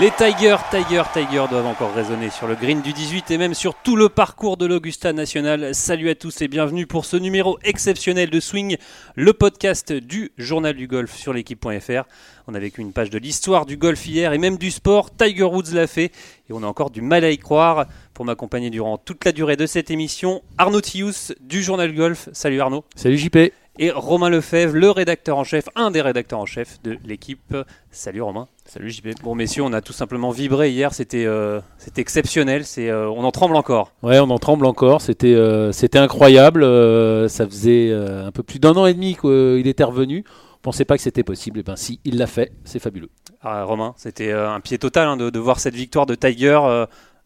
Les Tigers, Tigers, Tigers doivent encore résonner sur le green du 18 et même sur tout le parcours de l'Augusta National. Salut à tous et bienvenue pour ce numéro exceptionnel de Swing, le podcast du journal du golf sur l'équipe.fr. On a vécu une page de l'histoire du golf hier et même du sport. Tiger Woods l'a fait et on a encore du mal à y croire. Pour m'accompagner durant toute la durée de cette émission, Arnaud Thius du journal golf. Salut Arnaud. Salut JP. Et Romain Lefebvre, le rédacteur en chef, un des rédacteurs en chef de l'équipe. Salut Romain. Salut JP. Bon messieurs, on a tout simplement vibré hier, c'était euh, c'était exceptionnel, c'est euh, on en tremble encore. Ouais, on en tremble encore, c'était euh, c'était incroyable, ça faisait un peu plus d'un an et demi qu'il était revenu. On pensait pas que c'était possible, et ben si, il l'a fait, c'est fabuleux. Ah, Romain, c'était un pied total hein, de, de voir cette victoire de Tiger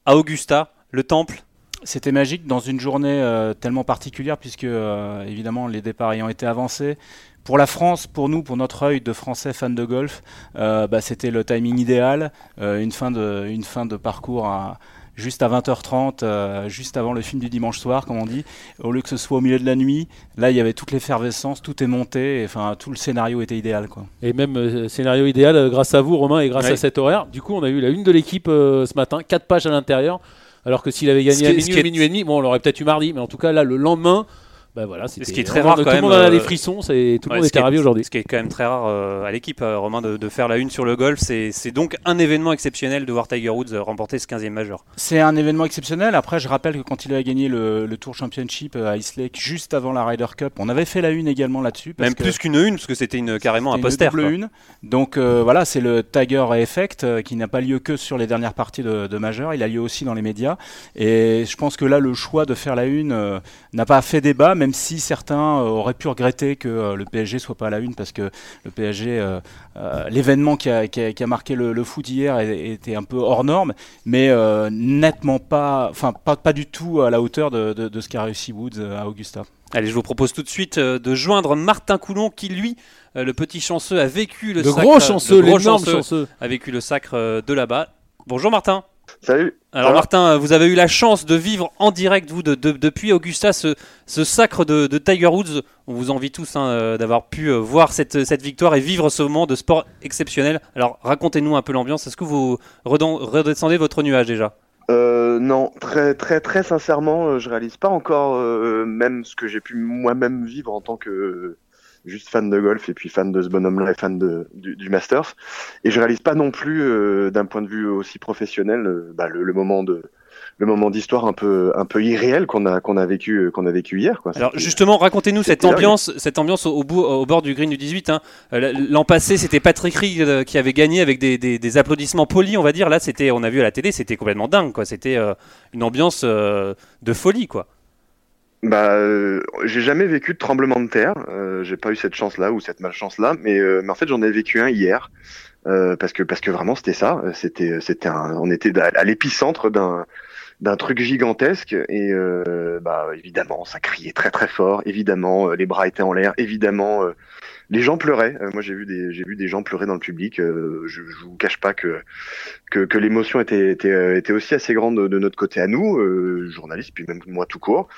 à Augusta, le temple. C'était magique dans une journée euh, tellement particulière puisque euh, évidemment les départs ayant été avancés. Pour la France, pour nous, pour notre œil de Français fans de golf, euh, bah, c'était le timing idéal, euh, une, fin de, une fin de parcours à, juste à 20h30, euh, juste avant le film du dimanche soir, comme on dit, au lieu que ce soit au milieu de la nuit. Là, il y avait toute l'effervescence, tout est monté, et, enfin tout le scénario était idéal. Quoi. Et même euh, scénario idéal euh, grâce à vous Romain et grâce à cet horaire. Du coup, on a eu la une de l'équipe euh, ce matin, quatre pages à l'intérieur. Alors que s'il avait gagné à minuit et demi, bon, on l'aurait peut-être eu mardi, mais en tout cas là, le lendemain, bah voilà, c'était. qui est très rare Tout quand le même, monde a les euh, frissons, c'est tout le Ouais, monde ce qui était est- ravi aujourd'hui. Ce qui est quand même très rare euh, à l'équipe, euh, Romain, de, de faire la une sur le golf. C'est donc un événement exceptionnel de voir Tiger Woods euh, remporter ce 15e majeur. C'est un événement exceptionnel. Après, je rappelle que quand il a gagné le, le Tour Championship à Ice Lake, juste avant la Ryder Cup, on avait fait la une également là-dessus. Même que plus qu'une une, parce que c'était une, carrément un c'était une poster. double quoi. une. Donc euh, voilà, c'est le Tiger Effect euh, qui n'a pas lieu que sur les dernières parties de, de majeur. Il a lieu aussi dans les médias. Et je pense que là, le choix de faire la une euh, n'a pas fait débat, même si certains euh, auraient pu regretter que euh, le PSG soit pas à la une, parce que le PSG, euh, euh, l'événement qui a, qui a- qui a marqué le, le foot hier était un peu hors norme, mais euh, nettement pas, enfin pas, pas du tout à la hauteur de, de- de ce qu'a réussi Woods à Augusta. Allez, je vous propose tout de suite de joindre Martin Coulon, qui lui, le petit chanceux, a vécu le Le sacre- gros chanceux, le gros l'énorme chanceux, chanceux. a vécu le sacre de là-bas. Bonjour Martin. Salut. Alors Martin, euh, vous avez eu la chance de vivre en direct, vous, de- de- depuis Augusta, ce, ce sacre de, de Tiger Woods. On vous envie tous hein, euh, d'avoir pu euh, voir cette, cette victoire et vivre ce moment de sport exceptionnel. Alors racontez-nous un peu l'ambiance. Est-ce que vous redescendez votre nuage déjà? Euh, non, très très très sincèrement, je réalise pas encore euh, même ce que j'ai pu moi-même vivre en tant que juste fan de golf et puis fan de ce bonhomme-là et fan de, du, du Masters. Et je réalise pas non plus euh, d'un point de vue aussi professionnel euh, bah, le, le moment de le moment d'histoire un peu un peu irréel qu'on a qu'on a vécu euh, qu'on a vécu hier quoi. Alors justement, racontez-nous cette dingue. ambiance, cette ambiance au, bout, au bord du green du 18. hein. L'an passé, c'était Patrick Reed qui avait gagné avec des, des- des applaudissements polis, on va dire. Là, c'était, on a vu à la télé, c'était complètement dingue, quoi. C'était une ambiance de folie, quoi. Bah, euh, j'ai jamais vécu de tremblement de terre. Euh, j'ai pas eu cette chance-là ou cette malchance-là, mais, euh, mais en fait j'en ai vécu un hier euh, parce que parce que vraiment c'était ça. C'était c'était un, on était à l'épicentre d'un d'un truc gigantesque et euh, bah évidemment ça criait très très fort. Évidemment euh, les bras étaient en l'air. Évidemment euh, les gens pleuraient. Euh, moi j'ai vu des j'ai vu des gens pleurer dans le public. Euh, je, je vous cache pas que que, que l'émotion était, était euh, était aussi assez grande de, notre côté à nous journalistes puis même moi tout court.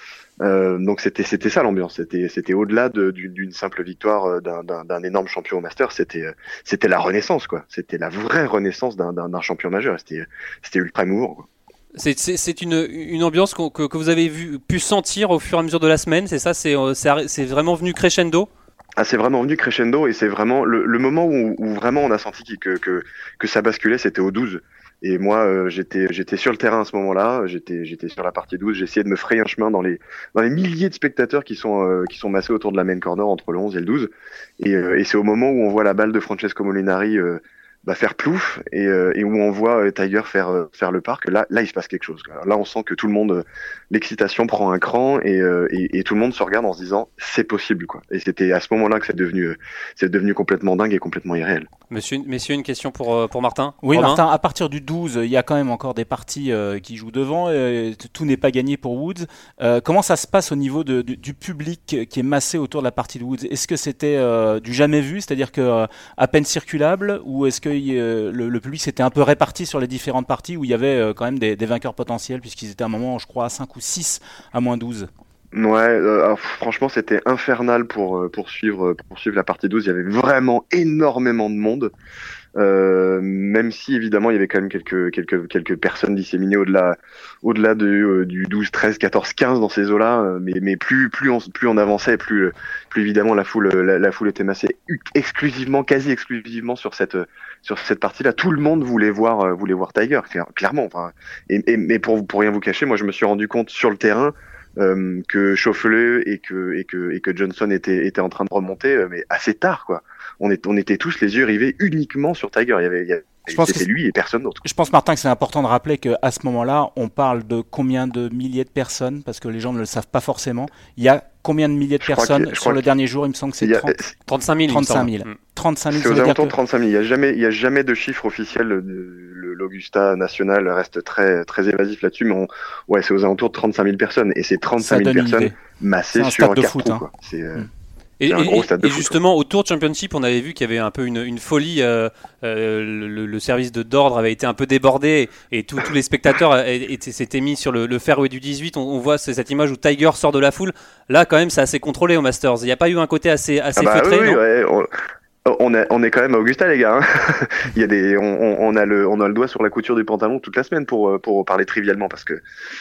Donc c'était c'était ça l'ambiance. C'était c'était au-delà de- d'une simple victoire d'un- énorme champion au Master. C'était c'était la renaissance quoi. C'était la vraie renaissance d'un champion majeur. C'était c'était ultra émouvant. quoi. C'est- une, ambiance que, vous avez pu sentir au fur et à mesure de la semaine. C'est ça, c'est euh, vraiment venu crescendo? Ah, c'est vraiment venu crescendo et c'est vraiment le, moment où, vraiment on a senti que, ça basculait, c'était au 12. Et moi, euh, j'étais sur le terrain à ce moment-là, j'étais sur la partie 12, j'essayais de me frayer un chemin dans les milliers de spectateurs qui sont euh, qui sont massés autour de la main corner entre le 11 et le 12. Et, et c'est au moment où on voit la balle de Francesco Molinari bah, faire plouf et, euh, et où on voit euh, Tiger faire euh, faire le parc. Là, là, il se passe quelque chose. Là, on sent que tout le monde, euh, l'excitation prend un cran et, euh, et, et tout le monde se regarde en se disant c'est possible quoi. Et c'était à ce moment-là que c'est devenu euh, c'est devenu complètement dingue et complètement irréel. Monsieur, messieurs, une question pour, pour Martin? Oui, Romain? Martin, à partir du 12, il y a quand même encore des parties euh, qui jouent devant. tout n'est pas gagné pour Woods. Euh, comment ça se passe au niveau de- du, du public qui est massé autour de la partie de Woods? Est-ce que c'était euh, du jamais vu, c'est-à-dire que euh, à peine circulable, ou est-ce que le, le public s'était un peu réparti sur les différentes parties où il y avait euh, quand même des, vainqueurs potentiels, puisqu'ils étaient à un moment, je crois, à 5 ou 6 à moins 12 Ouais, euh, franchement, c'était infernal pour euh, pour suivre pour suivre la partie 12. Il y avait vraiment énormément de monde. Euh, même si évidemment il y avait quand même quelques quelques quelques personnes disséminées au-delà au-delà de, euh, du 12 13 14 15 dans ces eaux-là euh, mais mais plus plus on plus on avançait plus plus évidemment la foule la, foule était massée exclusivement quasi exclusivement sur cette sur cette partie-là. Tout le monde voulait voir voulait voir Tiger clair- clairement enfin et mais pour pour rien vous cacher moi je me suis rendu compte sur le terrain euh, que Schauffele et que et que et que Johnson était était en train de remonter euh, mais assez tard quoi. On est on était tous les yeux rivés uniquement sur Tiger. Il y avait, il y avait- Je pense que lui et personne d'autre Je pense, Martin, que c'est important de rappeler qu'à ce moment-là, on parle de combien de milliers de personnes, parce que les gens ne le savent pas forcément. Il y a combien de milliers de Je personnes sur le dernier jour Il me semble que c'est Il y a- 30 35 000. il me 35 semble. 000. Mm. 35 000. c'est aux alentours que- de 35 000 il y a jamais il y a jamais de chiffre officiel euh, le- l'Augusta national reste très très évasif là-dessus mais on, ouais c'est aux alentours de 35 000 personnes et c'est ça 35 000 donne une personnes massées un sur un de foot, hein. quoi c'est euh, Mm. Et, justement, au Tour Championship, on avait vu qu'il y avait un peu une, une folie. euh, euh, le, service de d'ordre avait été un peu débordé et tous tous les spectateurs étaient- s'étaient mis sur le, le fairway du 18. On, on voit cette image où Tiger sort de la foule. Là, quand même, c'est assez contrôlé au Masters. Il n'y a pas eu un côté assez, assez Ah bah feutré, oui, non? ouais, on, on, est, on est quand même à Augusta, les gars. hein. Il y a des, on, on- a le, on a le doigt sur la couture du pantalon toute la semaine pour, euh, pour parler trivialement parce que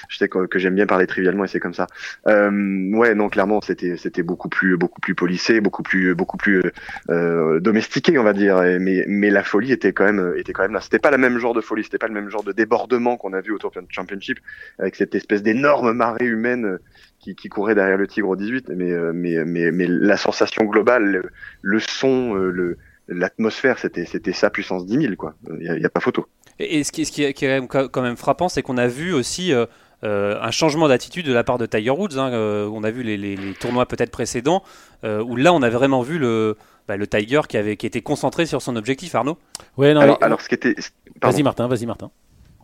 je sais que, que j'aime bien parler trivialement et c'est comme ça. Euh, ouais, non, clairement, c'était, c'était beaucoup plus, beaucoup plus policé, beaucoup plus, beaucoup plus euh, domestiqué, on va dire. Mais, mais la folie était quand même, était quand même là. C'était pas le même genre de folie, c'était pas le même genre de débordement qu'on a vu au Tour Championship avec cette espèce d'énorme marée humaine euh, qui, qui courait derrière le Tigre au 18. Mais, euh, mais, mais, mais la sensation globale, le, le son, euh, le l'atmosphère, c'était c'était ça puissance 10 000 quoi. Il y, a- a pas photo. Et, et ce qui, ce qui est, quand même- frappant, c'est qu'on a vu aussi euh, euh, un changement d'attitude de la part de Tiger Woods. hein, euh, on a vu les, les- les tournois peut-être précédents, euh, où là on avait vraiment vu le, bah, le Tiger qui, avait, qui était concentré sur son objectif, Arnaud? Ouais, non, alors, mais- alors ce qui était vas-y Martin, vas-y Martin.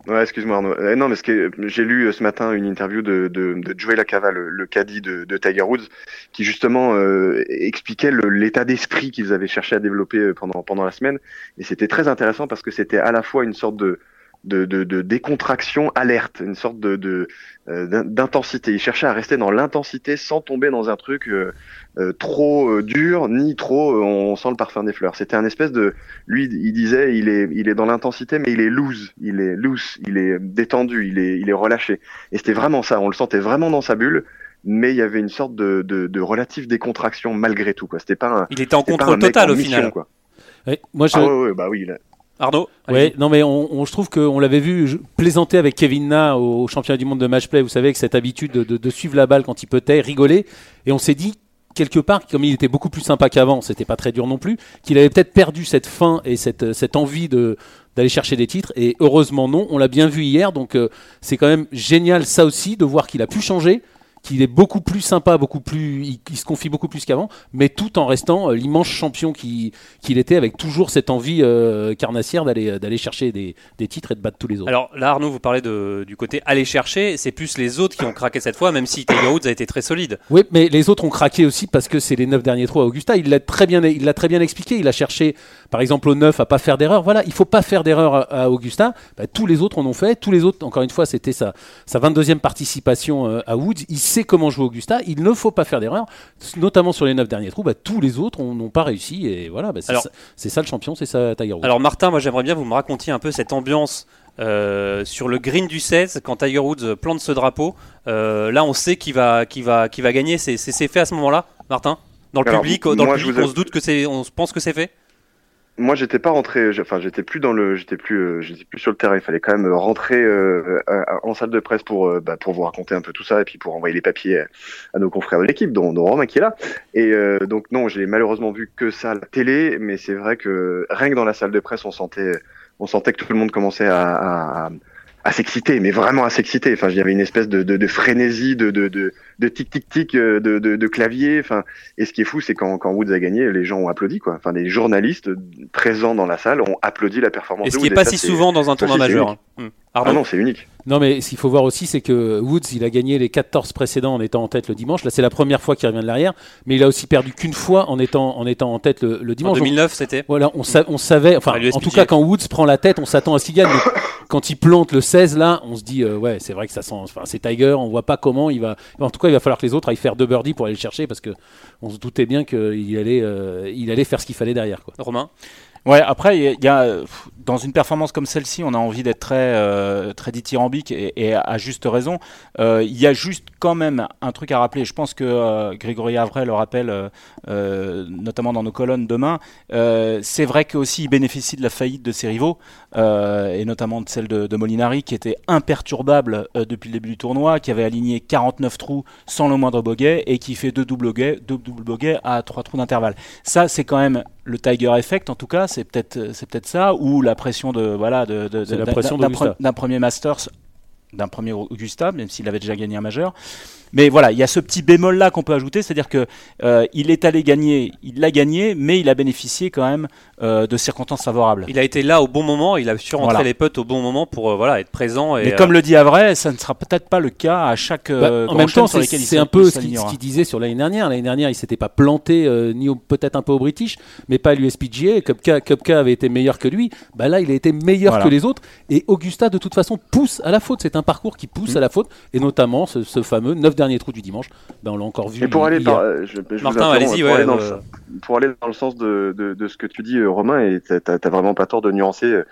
Ouais, excuse-moi Arnaud. Euh, non, mais que j'ai lu euh, ce matin une interview de, de, de Joey Lacava, le, le caddie de, de Tiger Woods, qui justement euh, expliquait l'état d'esprit qu'ils avaient cherché à développer euh, pendant pendant la semaine. Et c'était très intéressant parce que c'était à la fois une sorte de de, de, de décontraction alerte, une sorte de de, euh, d'intensité. Ils cherchaient à rester dans l'intensité sans tomber dans un truc euh, euh, trop euh, dur ni trop euh, on sent le parfum des fleurs. C'était un espèce de lui il disait il est il est dans l'intensité mais il est loose, il est loose, il est détendu, il est il est relâché. Et c'était vraiment ça, on le sentait vraiment dans sa bulle. Mais il y avait une sorte de, de, de relative décontraction malgré tout. quoi. C'était pas un, Il était en c'était pas contrôle total en au mission, final. Quoi. Ouais, moi, je, Ah ouais, ouais, bah oui. Arnaud Ouais, non mais on, on- je trouve qu'on l'avait vu plaisanter avec Kevin Na au, au championnat du monde de match play, vous savez, avec cette habitude de, de- de suivre la balle quand il peut rigoler, et on s'est dit quelque part, comme il était beaucoup plus sympa qu'avant, c'était pas très dur non plus, qu'il avait peut-être perdu cette faim et cette, cette envie de d'aller chercher des titres, et heureusement non, on l'a bien vu hier, donc euh, c'est quand même génial ça aussi de voir qu'il a pu changer, qu'il est beaucoup plus sympa, beaucoup plus, il, il se confie beaucoup plus qu'avant, mais tout en restant euh, l'immense champion qui- qu'il était, avec toujours cette envie euh, carnassière d'aller d'aller chercher des, des titres et de battre tous les autres. Alors là, Arnaud, vous parlez de, du côté aller chercher. C'est plus les autres qui ont craqué cette fois, même si Tiger Woods a été très solide. Oui, mais les autres ont craqué aussi parce que c'est les neuf derniers trous à Augusta. Il l'a très bien, il l'a très bien expliqué. Il a cherché, par exemple, au 9 à pas faire d'erreur. Voilà, il faut pas faire d'erreur à, à Augusta. Bah, tous les autres en ont fait. Tous les autres, encore une fois, c'était sa, sa 22e participation euh, à Woods. Il sait comment jouer Augusta. Il ne faut pas faire d'erreur, notamment sur les neuf derniers trous. Bah, tous les autres on- n'ont pas réussi. Et voilà, bah, c'est Alors- ça, c'est ça le champion, c'est ça Tiger Woods. Alors Martin, moi j'aimerais bien que vous me racontiez un peu cette ambiance euh, sur le green du 16 quand Tiger Woods plante ce drapeau. Euh, là, on sait qu'il va, qu'il va, qu'il va gagner. C'est, c'est, c'est fait à ce moment-là, Martin? Dans le Alors, public, dans moi, le public, on se doute que c'est, on se pense que c'est fait? Moi, j'étais pas rentré. Enfin, j'étais plus dans le, j'étais plus, euh, j'étais plus sur le terrain. Il fallait quand même rentrer euh, en salle de presse pour, euh, bah, pour vous raconter un peu tout ça et puis pour envoyer les papiers à nos confrères de l'équipe, dont, dont Romain qui est là. Et donc non, j'ai malheureusement vu que ça à la télé, mais c'est vrai que rien que dans la salle de presse, on sentait, on sentait que tout le monde commençait à, à, à- s'exciter, mais vraiment à s'exciter. Enfin, il y avait une espèce de, de, de frénésie, de, de, de tic tic tic de, de, de clavier. Enfin, et ce qui est fou, c'est quand, quand Woods a gagné, les gens ont applaudi quoi. Enfin, les journalistes présents dans la salle ont applaudi la performance. Et ce de qui est Woods, pas ça, si souvent dans un tournoi majeur. hein. Hmm. Ah non, c'est unique. Non, mais ce qu'il faut voir aussi, c'est que Woods, il a gagné les 14 précédents en étant en tête le dimanche. Là, c'est la première fois qu'il revient de l'arrière, mais il a aussi perdu qu'une fois en étant, en étant en tête le, le En dimanche. Donc, 2009, c'était. Voilà, on, sa- on savait, enfin, en tout cas, quand Woods prend la tête, on s'attend à ce qu'il gagne. mais quand il plante le 16, là, on se dit, euh, ouais, c'est vrai que ça sent. Enfin, c'est Tiger, on voit pas comment il va. En tout cas, il va falloir que les autres aillent faire deux birdies pour aller le chercher parce que on se doutait bien qu'il allait, euh, faire ce qu'il fallait derrière. Romain? Ouais, après, il y a- dans une performance comme celle-ci, on a envie d'être très, euh, très dithyrambique et, à juste raison. Euh, Il y a juste quand même un truc à rappeler. Je pense que euh, Grégory Avray le rappelle, notamment dans nos colonnes demain. C'est vrai qu'aussi il bénéficie de la faillite de ses rivaux, et notamment de celle de, de Molinari, qui était imperturbable depuis le début du tournoi, qui avait aligné 49 trous sans le moindre bogey et qui fait deux doubles bogeys, deux doubles bogeys à trois trous d'intervalle. Ça, c'est quand même le Tiger Effect, en tout cas, c'est peut-être c'est peut-être ça, ou la pression de voilà de, d'un premier Masters, d'un premier Augusta, même s'il avait déjà gagné un majeur. Mais voilà, il y a ce petit bémol là qu'on peut ajouter, c'est-à-dire que euh, il est allé gagner, il l'a gagné, mais il a bénéficié quand même euh, de circonstances favorables. Il a été là au bon moment, il a su rentrer Voilà. les potes au bon moment pour euh, voilà, être présent. Et, Mais euh, comme le dit Avray, ça ne sera peut-être pas le cas à chaque Bah, en même temps, c'est un peu ce qu'il s'alignera. ce qu'il disait sur l'année dernière. L'année dernière, il s'était pas planté, euh, ni au- peut-être un peu au British, mais pas à l'USPGA. Kupka, Kupka avait été meilleur que lui. Bah là, il a été meilleur Voilà. que les autres. Et Augusta, de toute façon, pousse à la faute. C'est un parcours qui pousse Mm. à la faute. Et notamment ce, ce fameux 9 derniers trous du dimanche. Bah, on l'a encore vu. Et pour aller, hier. par, je, je vous Martin, interromps, allez-y, pour, ouais, aller dans euh, le, pour aller dans le sens de, de, de ce que tu dis, euh, Romain, et t'as vraiment pas tort de nuancer euh,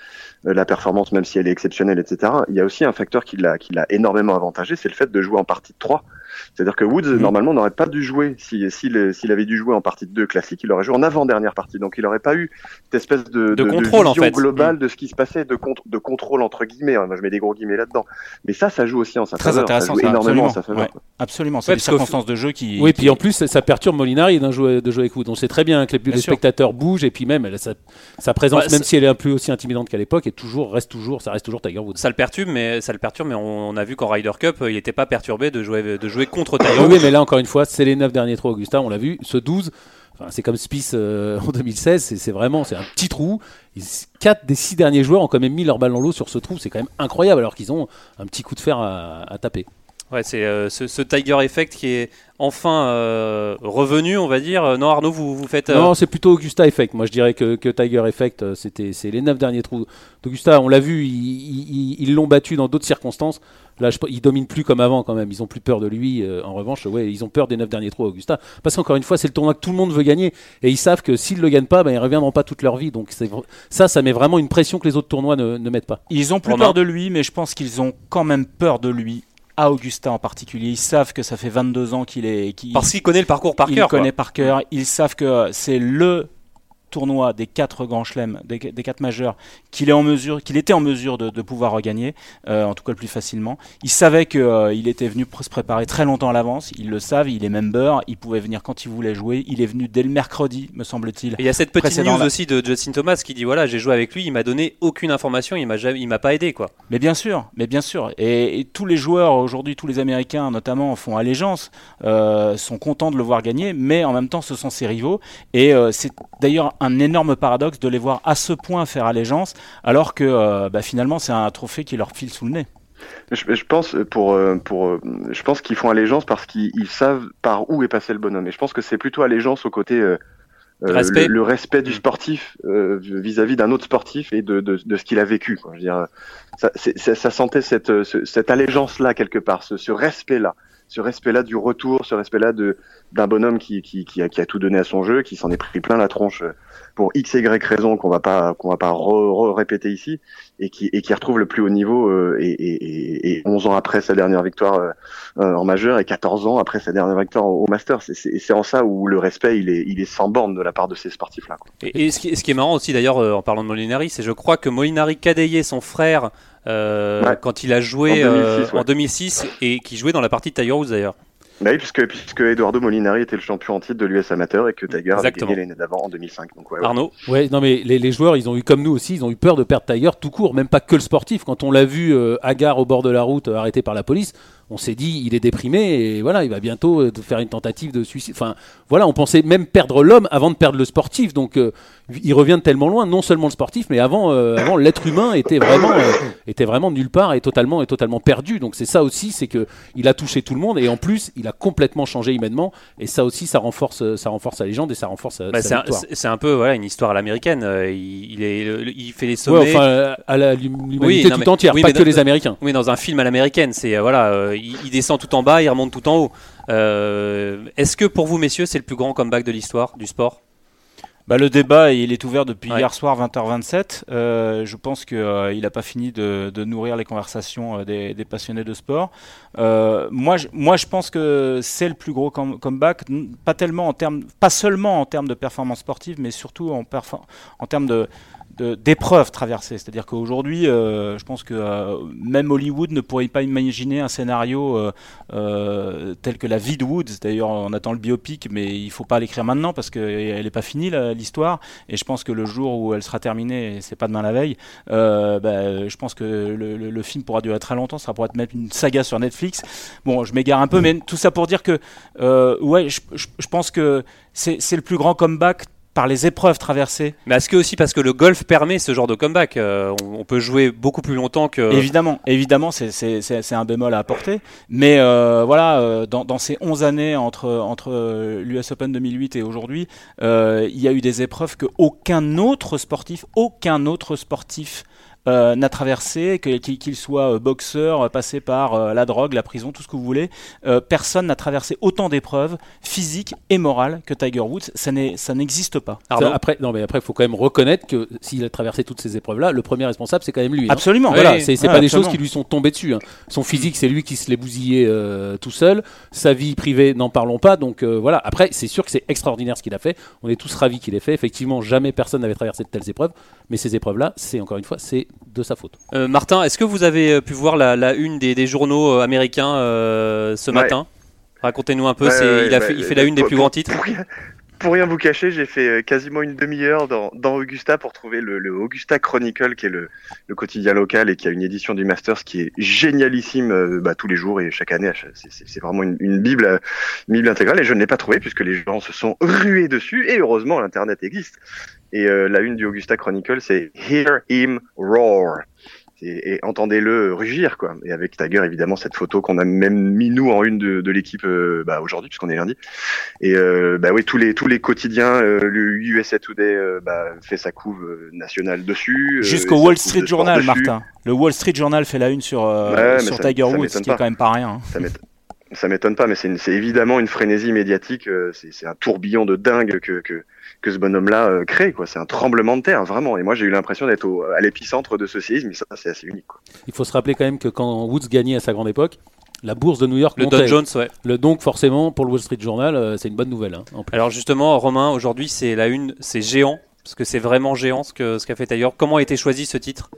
la performance, même si elle est exceptionnelle, etc. Il y a aussi un facteur qui l'a qui l'a énormément avantagé, c'est le fait de jouer en partie de 3. C'est-à-dire que Woods, normalement, n'aurait pas dû jouer. Si- S'il s'il avait dû jouer en partie de 2 classique, il aurait joué en avant-dernière partie. Donc, il n'aurait pas eu cette espèce de, De contrôle, en vision fait. globale de ce qui se passait, de, contr- de contrôle, entre guillemets. Moi, je mets des gros guillemets là-dedans. Mais ça, ça joue aussi en sa Très faveur. intéressant, ça joue ça, énormément en sa absolument. faveur. Ouais. Absolument, c'est Ouais, des circonstances de jeu qui. Oui, qui- puis en plus, ça, perturbe Molinari de jouer, de jouer avec Woods. On sait très bien que les, Bien les sûr. spectateurs bougent et puis même elle, sa, sa présence, Ouais, même si elle est un peu aussi intimidante qu'à l'époque, est toujours, reste toujours, ça reste toujours Tiger Woods. Ça le perturbe, mais ça le perturbe, mais on, on a vu qu'en Ryder Cup, euh, il n'était pas perturbé de jouer, de jouer contre Ah oui, mais là encore une fois, c'est les 9 derniers trous Augusta, on l'a vu. Ce 12, enfin, c'est comme Spice euh, en 2016, c'est- vraiment c'est un petit trou. 4 des 6 derniers joueurs ont quand même mis leur balle dans l'eau sur ce trou, c'est quand même incroyable alors qu'ils ont un petit coup de fer à, à taper. Ouais, c'est euh, ce, ce Tiger Effect qui est enfin euh, revenu, on va dire. Euh, Non, Arnaud, vous, vous faites. euh, Non, c'est plutôt Augusta Effect. Moi, je dirais que, que Tiger Effect, c'était c'est les 9 derniers trous d'Augusta. On l'a vu, ils- l'ont battu dans d'autres circonstances. Là, je, ils dominent plus comme avant quand même. Ils ont plus peur de lui. en revanche, ouais, ils ont peur des 9 derniers trous Augusta. Parce qu'encore une fois, c'est le tournoi que tout le monde veut gagner. Et ils savent que s'ils le gagnent pas, ben, ils reviendront pas toute leur vie. Donc ça, ça met vraiment une pression que les autres tournois ne, ne mettent pas. Ils ont plus Romain. peur de lui, mais je pense qu'ils ont quand même peur de lui, à Augusta en particulier. Ils savent que ça fait 22 ans qu'il est. Parce qu'il connaît le parcours par il cœur. quoi. connaît par cœur. Ils savent que c'est le tournoi des quatre grands chelems, des, des quatre majeurs, qu'il est en mesure, qu'il était en mesure de, de pouvoir regagner, euh, en tout cas le plus facilement. Ils savaient que euh, il était venu se préparer très longtemps à l'avance. Ils le savent. Il est member. Il pouvait venir quand il voulait jouer. Il est venu dès le mercredi, me semble-t-il. Et il y a cette petite news là. aussi de Justin Thomas qui dit voilà, j'ai joué avec lui, il m'a donné aucune information, il m'a il m'a pas aidé quoi. Mais bien sûr, mais bien sûr. Et, et tous les joueurs aujourd'hui, tous les Américains notamment, font allégeance, euh, sont contents de le voir gagner, mais en même temps, ce sont ses rivaux. Et c'est d'ailleurs un énorme paradoxe de les voir à ce point faire allégeance, alors que euh, bah, finalement, c'est un trophée qui leur file sous le nez. Je, je pense pour euh, pour euh, je pense qu'ils font allégeance parce qu'ils ils savent par où est passé le bonhomme et je pense que c'est plutôt allégeance au côté euh, Respect. Le, le respect du sportif euh, vis-à-vis d'un autre sportif et de, de, de ce qu'il a vécu quoi. Je veux dire ça, c'est- ça, ça sentait cette ce- cette allégeance là quelque part ce, ce respect là ce respect-là du retour, ce respect-là d'un bonhomme qui, qui, qui, a, tout donné à son jeu, qui s'en est pris plein la tronche euh, pour x et y raison qu'on va pas qu'on va pas répéter ici et qui et qui retrouve le plus haut niveau euh, et, et, et, 11 ans après sa dernière victoire euh, en majeur et 14 ans après sa dernière victoire au, Master c'est en ça où le respect il est il est sans borne de la part de ces sportifs là Et, ce, qui, ce qui est marrant aussi d'ailleurs en parlant de Molinari c'est je crois que Molinari Cadeye son frère quand il a joué en 2006, et qui jouait dans la partie de Tiger Woods d'ailleurs. Bah oui, puisque, puisque Eduardo Molinari était le champion en titre de l'US amateur et que Tiger avait gagné l'année d'avant en 2005. Donc ouais, Arnaud Ouais, non mais les, les, joueurs, ils ont eu comme nous aussi, ils ont eu peur de perdre Tiger tout court, même pas que le sportif. Quand on l'a vu euh, Agar au bord de la route, euh, arrêté par la police, on s'est dit il est déprimé et voilà il va bientôt euh, faire une tentative de suicide. Enfin voilà on pensait même perdre l'homme avant de perdre le sportif. Donc euh, il revient tellement loin non seulement le sportif mais avant euh, avant l'être humain était vraiment était vraiment nulle part et totalement et totalement perdu. Donc c'est ça aussi c'est que il a touché tout le monde et en plus il a complètement changé humainement. Et ça aussi ça renforce ça renforce sa légende et ça renforce bah, c'est un, peu voilà une histoire à l'américaine. Il, est il fait les sommets. enfin à l'humanité tout entière pas que les Américains. oui dans un film à l'américaine c'est voilà il, descend tout en bas, il remonte tout en haut. Euh, est-ce que pour vous, messieurs, c'est le plus grand comeback de l'histoire du sport? Bah, le débat, il est ouvert depuis hier soir 20h27. Euh, je pense qu'il euh, n'a pas fini de, nourrir les conversations des, passionnés de sport. moi, je, moi, je pense que c'est le plus gros comeback, pas tellement en termes, pas seulement en termes de performance sportive, mais surtout en, en termes de, d'épreuves traversées. C'est-à-dire qu'aujourd'hui, euh, je pense que euh, même Hollywood ne pourrait pas imaginer un scénario euh, tel que la vie de Woods. D'ailleurs, on attend le biopic, mais il ne faut pas l'écrire maintenant parce qu'elle n'est pas finie l'histoire. Et je pense que le jour où elle sera terminée, et c'est pas demain la veille, bah, je pense que le, film pourra durer très longtemps. Ça pourra être même une saga sur Netflix. Bon, je m'égare un peu, mais tout ça pour dire que, ouais, je pense que c'est le plus grand comeback par les épreuves traversées. Mais est-ce que aussi parce que le golf permet ce genre de comeback euh, on, peut jouer beaucoup plus longtemps que. Évidemment, évidemment, c'est un bémol à apporter. Mais euh, voilà, euh, dans, ces 11 années entre, entre l'US Open 2008 et aujourd'hui, il y a eu des épreuves que aucun autre sportif, aucun autre sportif euh, n'a traversé, qu'il soit euh, boxeur, euh, passé par la drogue, la prison, tout ce que vous voulez, personne n'a traversé autant d'épreuves physiques et morales que Tiger Woods. Ça n'existe pas. après, non, mais après, il faut quand même reconnaître que s'il a traversé toutes ces épreuves-là, le premier responsable, c'est quand même lui. Hein. Absolument. Voilà, c'est pas des choses qui lui sont tombées dessus. Hein. Son physique, c'est lui qui se l'est bousillé tout seul. Sa vie privée, n'en parlons pas. Donc voilà. Après, c'est sûr que c'est extraordinaire ce qu'il a fait. On est tous ravis qu'il ait fait. Effectivement, jamais personne n'avait traversé de telles épreuves. Mais ces épreuves-là, c'est encore une fois, c'est de sa faute. Euh, Martin, est-ce que vous avez euh, pu voir la, une des, journaux euh, américains ce matin? Racontez-nous un peu, il, a fait, il fait la une des plus grands titres. Pour rien, vous cacher, j'ai fait quasiment une demi-heure dans, Augusta pour trouver le, Augusta Chronicle, qui est le, quotidien local et qui a une édition du Masters qui est génialissime bah, tous les jours et chaque année. C'est vraiment une, une, bible, une bible intégrale et je ne l'ai pas trouvé puisque les gens se sont rués dessus et heureusement l'internet existe. Et euh, la une du Augusta Chronicle, c'est Hear him roar. Et, entendez-le rugir, quoi. Et avec Tiger, évidemment, cette photo qu'on a même mis nous en une de, de l'équipe euh, bah, aujourd'hui, puisqu'on est lundi. Et euh, bah oui, tous les tous les quotidiens, le USA Today bah, fait sa couve nationale dessus. Jusqu'au Wall Street Journal, Martin. Le Wall Street Journal fait la une sur, sur Tiger Woods, ce qui est quand même pas rien. Hein. Ça m'étonne pas, mais c'est évidemment une frénésie médiatique. c'est un tourbillon de dingue que, que que ce bonhomme-là euh, crée. Quoi. C'est un tremblement de terre, vraiment. Et moi, j'ai eu l'impression d'être à l'épicentre de ce séisme, mais ça, c'est assez unique. Quoi. Il faut se rappeler quand même que quand Woods gagnait à sa grande époque, la bourse de New York le Dow Jones, ouais. Le donc forcément pour le Wall Street Journal, euh, c'est une bonne nouvelle. Hein, Alors justement, Romain, aujourd'hui c'est la une, c'est géant parce que c'est vraiment géant ce que ce qu'a fait ailleurs. Comment a été choisi ce titre?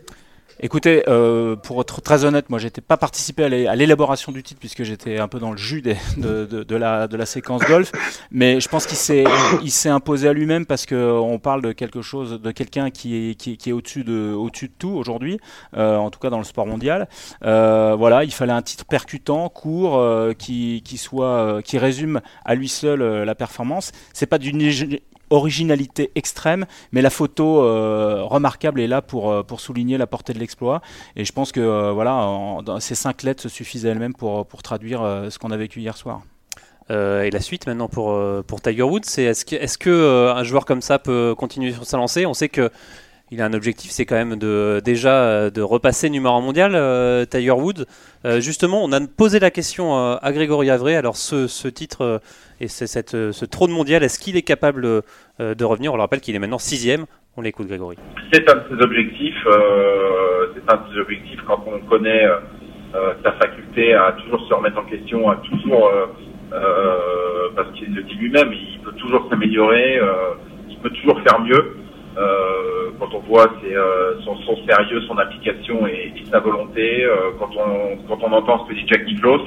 Écoutez, euh, pour être très honnête, moi j'étais pas participé à l'élaboration du titre puisque j'étais un peu dans le jus de, la, séquence golf, mais je pense qu'il s'est imposé à lui-même parce qu'on parle de quelque chose, de quelqu'un qui est, au-dessus de, tout aujourd'hui, euh, en tout cas dans le sport mondial. Euh, voilà, il fallait un titre percutant, court, qui, qui soit, qui résume à lui seul la performance. C'est pas d'une originalité extrême, mais la photo euh, remarquable est là pour, euh, pour souligner la portée de l'exploit. Et je pense que euh, voilà, ces cinq lettres suffisent elles-mêmes pour, pour traduire ce qu'on a vécu hier soir. et la suite maintenant pour, pour Tiger Woods, c'est est-ce que, est -ce que un joueur comme ça peut continuer sur sa lancée? On sait que il a un objectif, c'est quand même de déjà euh, de repasser numéro mondial, euh, Tiger Woods. Euh, justement, on a posé la question euh, à Grégory Avray. Alors, ce, titre et cette, ce trône mondial, est-ce qu'il est capable de revenir? On le rappelle qu'il est maintenant sixième. On l'écoute, Grégory. C'est un de ses objectifs. c'est un de ses objectifs quand on connaît sa faculté à toujours se remettre en question, à toujours, parce qu'il le dit lui-même, il peut toujours s'améliorer, il peut toujours faire mieux. Euh, quand on voit ses, euh, son, son sérieux, son application et, et sa volonté, euh, quand on quand on entend ce que dit Jack Nicklaus,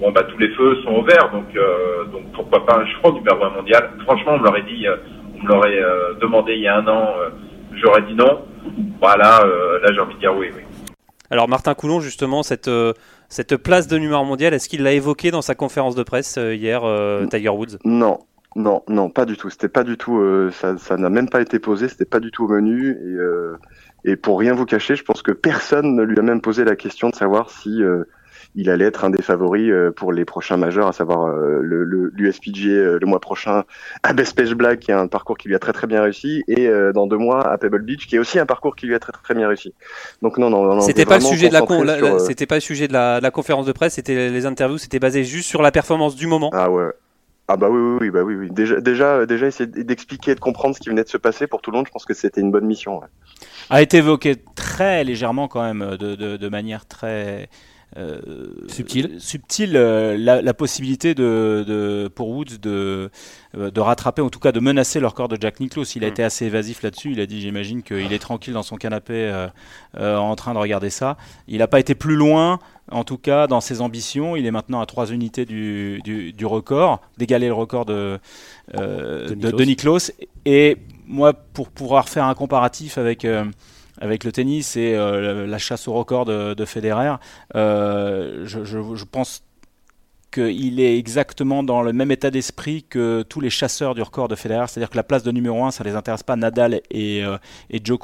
bon bah tous les feux sont au vert, donc euh, donc pourquoi pas un choix numéro un mondial? Franchement, on me l'aurait dit, on me l'aurait euh, demandé il y a un an, euh, j'aurais dit non. Voilà, euh, là j'ai envie de dire oui, oui. Alors, Martin Coulon, justement, cette, euh, cette place de numéro mondial, est-ce qu'il l'a évoqué dans sa conférence de presse euh, hier, euh, Tiger Woods? Non, non, non, pas du tout. C'était pas du tout. euh, ça, ça n'a même pas été posé. C'était pas du tout au menu. Et, euh, et pour rien vous cacher, je pense que personne ne lui a même posé la question de savoir si euh, il allait être un des favoris pour les prochains majeurs, à savoir le, le l'USPGA le mois prochain à Bespage Black, qui est un parcours qui lui a très très bien réussi, et dans deux mois à Pebble Beach, qui est aussi un parcours qui lui a très très bien réussi. Donc non, non, non. C'était pas le sujet de la, con- concentré la- sur, la- c'était pas le sujet de la, de la conférence de presse, c'était les interviews, c'était basé juste sur la performance du moment. Ah ouais. Ah bah oui, oui, oui, bah oui, oui. Déjà, déjà, déjà essayer d'expliquer et de comprendre ce qui venait de se passer pour tout le monde, je pense que c'était une bonne mission. ouais. A été évoqué très légèrement quand même, de, de, de manière très euh, Subtile. subtile euh, la, la possibilité de, de, pour Woods de, euh, de rattraper, en tout cas de menacer le record de Jack Nicklaus. Il a Mm. été assez évasif là-dessus. Il a dit, j'imagine qu'il est tranquille dans son canapé euh, euh, en train de regarder ça. Il n'a pas été plus loin, en tout cas dans ses ambitions. Il est maintenant à trois unités du, du, du record, d'égaler le record de, euh, De de, de Nicklaus. Et moi, pour pouvoir faire un comparatif avec euh, avec le tennis et euh, la chasse au record de, de Federer, euh, je, je, je pense qu'il est exactement dans le même état d'esprit que tous les chasseurs du record de Federer, c'est-à-dire que la place de numéro 1, ça les intéresse pas. Nadal et, euh,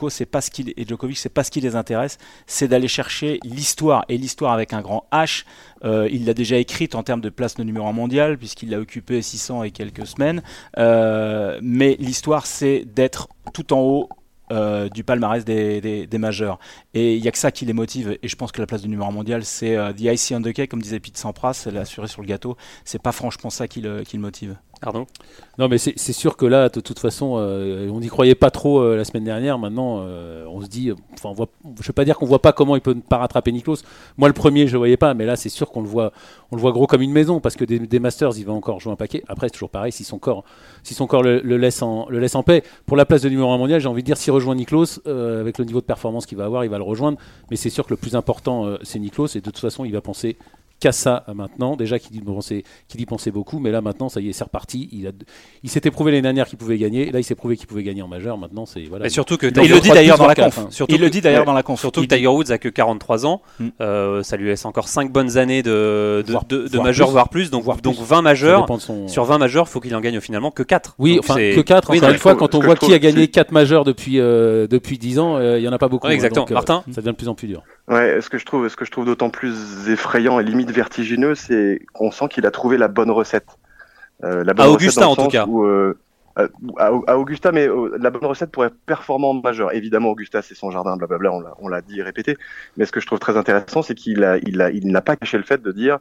c'est pas ce qui, Djokovic, c'est pas ce qui les intéresse, c'est d'aller chercher l'histoire et l'histoire avec un grand H. Euh, il l'a déjà écrite en termes de place de numéro 1 mondial puisqu'il l'a occupé 600 et quelques semaines. Euh, mais l'histoire, c'est d'être tout en haut euh, du palmarès des, majeurs. Et il n'y a que ça qui les motive. Et je pense que la place du numéro 1 mondial, c'est euh, the icing on the cake, comme disait Pete Sampras, c'est sur le gâteau. C'est pas franchement ça qui qui le motive. Pardon Non, mais c'est sûr que là, de toute façon, euh, on n'y croyait pas trop euh, la semaine dernière. Maintenant, euh, on se dit, enfin, je vais pas dire qu'on voit pas comment il peut ne pas rattraper Niklos. Moi, le premier, je le voyais pas, mais là, c'est sûr qu'on le voit, on le voit gros comme une maison parce que des, Masters, il va encore jouer un paquet. Après, c'est toujours pareil, si son corps, si son corps le, laisse en, le laisse en paix. Pour la place de numéro 1 mondial, j'ai envie de dire, s'il rejoint Niklos, avec le niveau de performance qu'il va avoir, il va le rejoindre. Mais c'est sûr que le plus important, c'est Niklos, et de toute façon, il va penser qu'à ça euh, maintenant. Déjà qu'il y pensait, qu'il y pensait beaucoup, mais là maintenant, ça y est, c'est reparti. Il, a, il s'était prouvé l'année dernière qu'il pouvait gagner. Là, il s'est prouvé qu'il pouvait gagner en majeur. Maintenant, c'est voilà. Et surtout que Il Tiger- le dit d'ailleurs dans la conf. hein. Il le dit d'ailleurs dans la conf. Surtout que Tiger Woods a que 43 ans, Mm. Euh, ça lui laisse encore 5 bonnes années de, de, Voire- de, de voire majeurs, plus. voire plus, donc, Voire donc plus. 20 Ça majeurs. son- Sur 20 majeurs, faut qu'il en gagne finalement que 4. Oui, Donc enfin c'est- que 4 Oui, encore une fois, quand on voit qui a gagné c'est- 4 majeurs depuis euh, depuis 10 ans, il y en a pas beaucoup. Hein, exactement. Martin ça devient de plus en plus dur. Ouais, ce que je trouve, ce que je trouve d'autant plus effrayant et limite vertigineux, c'est qu'on sent qu'il a trouvé la bonne recette. Euh, la bonne À Augusta, en tout cas. où, euh, à, à Augusta, mais euh, la bonne recette pour être performant majeur. Évidemment, Augusta, c'est son jardin, blablabla, on l'a, on l'a dit et répété. Mais ce que je trouve très intéressant, c'est qu'il a, il a, il n'a pas caché le fait de dire,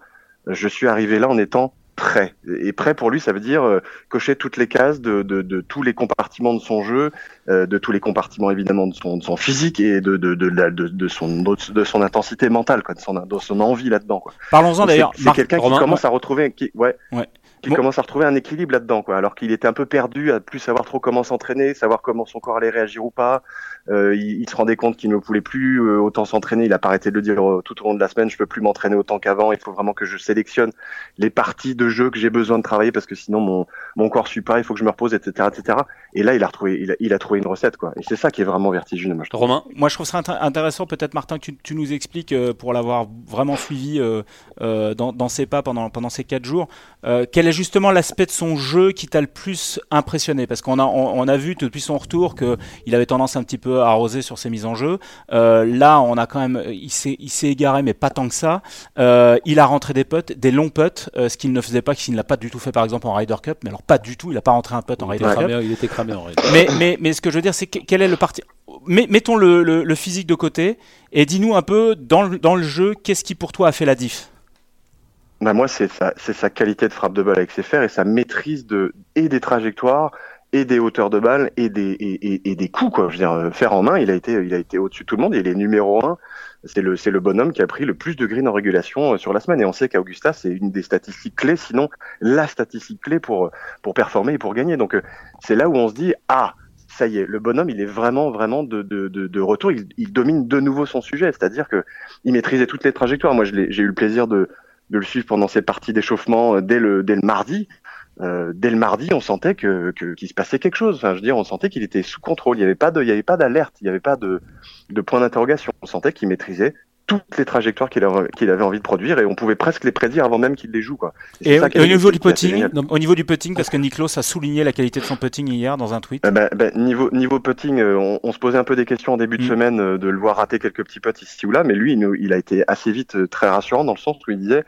je suis arrivé là en étant prêt. Et prêt pour lui, ça veut dire euh, cocher toutes les cases de, de, de tous les compartiments de son jeu, euh, de tous les compartiments évidemment de son, de son physique et de, de, son, de son intensité mentale, quoi, de son, de son envie là-dedans. Quoi. Parlons-en d'ailleurs. C'est, quelqu'un qui commence à retrouver, qui, ouais, Ouais. Qui Bon. commence à retrouver un équilibre là-dedans, quoi. Alors qu'il était un peu perdu, à plus savoir trop comment s'entraîner, savoir comment son corps allait réagir ou pas. Euh, il, il se rendait compte qu'il ne pouvait plus euh, autant s'entraîner. Il a pas arrêté de le dire euh, tout au long de la semaine. Je peux plus m'entraîner autant qu'avant. Il faut vraiment que je sélectionne les parties de jeu que j'ai besoin de travailler parce que sinon mon mon corps suit pas. Il faut que je me repose, etc., etc. Et là, il a retrouvé, il a, il a trouvé une recette, quoi. Et c'est ça qui est vraiment vertigineux, moi je trouve. Romain Moi, je trouve ça intér- intéressant, peut-être, Martin, que tu, tu nous expliques, euh, pour l'avoir vraiment suivi euh, euh, dans, dans ses pas pendant, pendant ces quatre jours, euh, quel est justement l'aspect de son jeu qui t'a le plus impressionné? Parce qu'on a, on, on a vu depuis son retour qu'il avait tendance un petit peu peu arrosé sur ses mises en jeu. Euh, là, on a quand même, il s'est, il s'est égaré, mais pas tant que ça. Euh, il a rentré des putts, des longs putts, euh, ce qu'il ne faisait pas, qu'il ne l'a pas du tout fait par exemple en Ryder Cup. Mais alors pas du tout, il n'a pas rentré un putt en Ryder Cup. il était cramé en. Mais, mais, mais ce que je veux dire, c'est que- quel est le parti. Mais, mettons le, le- le physique de côté et dis-nous un peu dans le, dans le jeu, qu'est-ce qui pour toi a fait la diff? Bah moi, c'est sa, c'est sa qualité de frappe de balle avec ses fers et sa maîtrise de et des trajectoires et des hauteurs de balle et des et, et- et des coups quoi. Je veux dire, euh, fer en main, il a été il a été au-dessus de tout le monde. Il est numéro un. C'est le c'est le bonhomme qui a pris le plus de green en régulation euh, sur la semaine et on sait qu'Augusta c'est une des statistiques clés, sinon la statistique clé pour pour performer et pour gagner. Donc euh, c'est là où on se dit ah ça y est, le bonhomme, il est vraiment, vraiment de, de, de, de retour. Il, domine de nouveau son sujet, c'est-à-dire que il maîtrisait toutes les trajectoires. Moi, j'ai eu le plaisir de, de le suivre pendant ses parties d'échauffement dès le, dès le mardi. Euh, dès le mardi, on sentait que qu'il se passait quelque chose. Enfin, je veux dire, on sentait qu'il était sous contrôle. Il n'y avait pas de, il y avait pas d'alerte, il n'y avait pas de, de point d'interrogation. On sentait qu'il maîtrisait toutes les trajectoires qu'il avait, qu'il avait envie de produire et on pouvait presque les prédire avant même qu'il les joue. Quoi. Et, ça au- niveau du putting, au niveau du putting, parce que Niklos a souligné la qualité de son putting hier dans un tweet. Euh, bah, bah, niveau niveau putting, euh, on, on se posait un peu des questions en début de Mm. semaine euh, de le voir rater quelques petits putts ici ou là, mais lui, il a été assez vite euh, très rassurant dans le sens où il disait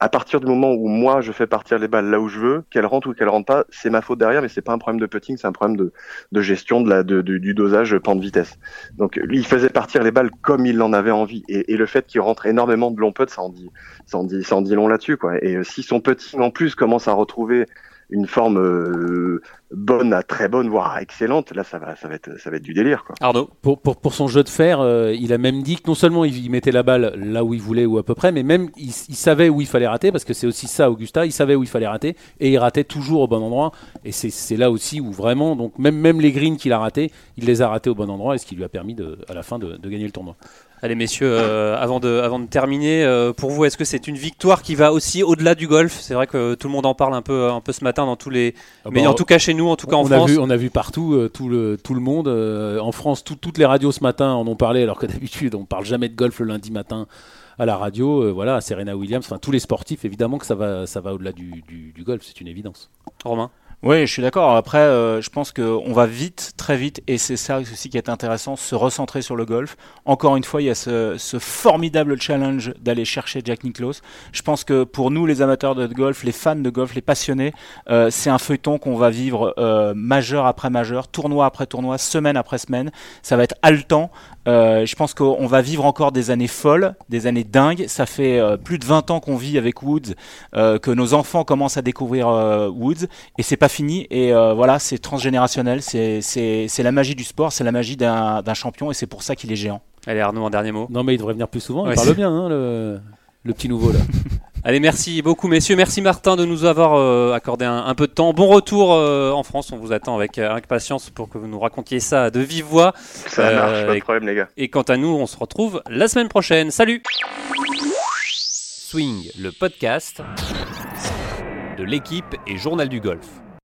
à partir du moment où moi je fais partir les balles là où je veux, qu'elles rentrent ou qu'elles rentrent pas, c'est ma faute derrière, mais c'est pas un problème de putting, c'est un problème de, de gestion de la de, de- du dosage pente vitesse. Donc il faisait partir les balles comme il en avait envie, et, et le fait qu'il rentre énormément de longs putts, ça en dit ça en dit ça en dit long là-dessus quoi. Et euh, si son putting en plus commence à retrouver une forme euh, bonne à très bonne, voire à excellente, là ça va, ça va être, ça va être du délire quoi. Arnaud Pour, pour, pour son jeu de fer, euh, il a même dit que non seulement il, il mettait la balle là où il voulait ou à peu près, mais même il, il savait où il fallait rater, parce que c'est aussi ça, Augusta, il savait où il fallait rater, et il ratait toujours au bon endroit. Et c'est c'est là aussi où vraiment, donc même, même les greens qu'il a ratés, il les a ratés au bon endroit, et ce qui lui a permis de, à la fin de, de gagner le tournoi. Allez messieurs, euh, avant, de, avant de terminer, euh, pour vous, est-ce que c'est une victoire qui va aussi au-delà du golf? C'est vrai que tout le monde en parle un peu, un peu ce matin dans tous les... Mais bah, en tout cas chez nous, en tout cas en on France. A vu, on a vu partout euh, tout, le, tout le monde. en France, tout- toutes les radios ce matin en ont parlé, alors que d'habitude, on parle jamais de golf le lundi matin à la radio. euh, voilà, Serena Williams, enfin tous les sportifs, évidemment que ça va, ça va au-delà du, du- du golf, c'est une évidence. Romain? Oui, je suis d'accord. Après, euh, je pense qu'on va vite, très vite, et c'est ça aussi qui est intéressant, se recentrer sur le golf. Encore une fois, il y a ce, formidable challenge d'aller chercher Jack Nicklaus. Je pense que pour nous, les amateurs de golf, les fans de golf, les passionnés, euh, c'est un feuilleton qu'on va vivre euh, majeur après majeur, tournoi après tournoi, semaine après semaine. Ça va être haletant. Je pense qu'on va vivre encore des années folles, des années dingues. Ça fait plus de 20 ans qu'on vit avec Woods, que nos enfants commencent à découvrir Woods, et c'est pas fini. Et euh, voilà, c'est transgénérationnel. C'est c'est c'est la magie du sport, c'est la magie d'un d'un champion, et c'est pour ça qu'il est géant. Allez Arnaud, un dernier mot. Non, mais il devrait venir plus souvent. Ouais, il parle bien, hein, le, le petit nouveau là. Allez, merci beaucoup messieurs. Merci Martin de nous avoir euh, accordé un, un peu de temps. Bon retour euh, en France, on vous attend avec euh, impatience pour que vous nous racontiez ça de vive voix. Ça Euh, marche, pas de problème les gars. Et quant à nous, on se retrouve la semaine prochaine. Salut Swing, le podcast de l'équipe et Journal du Golf.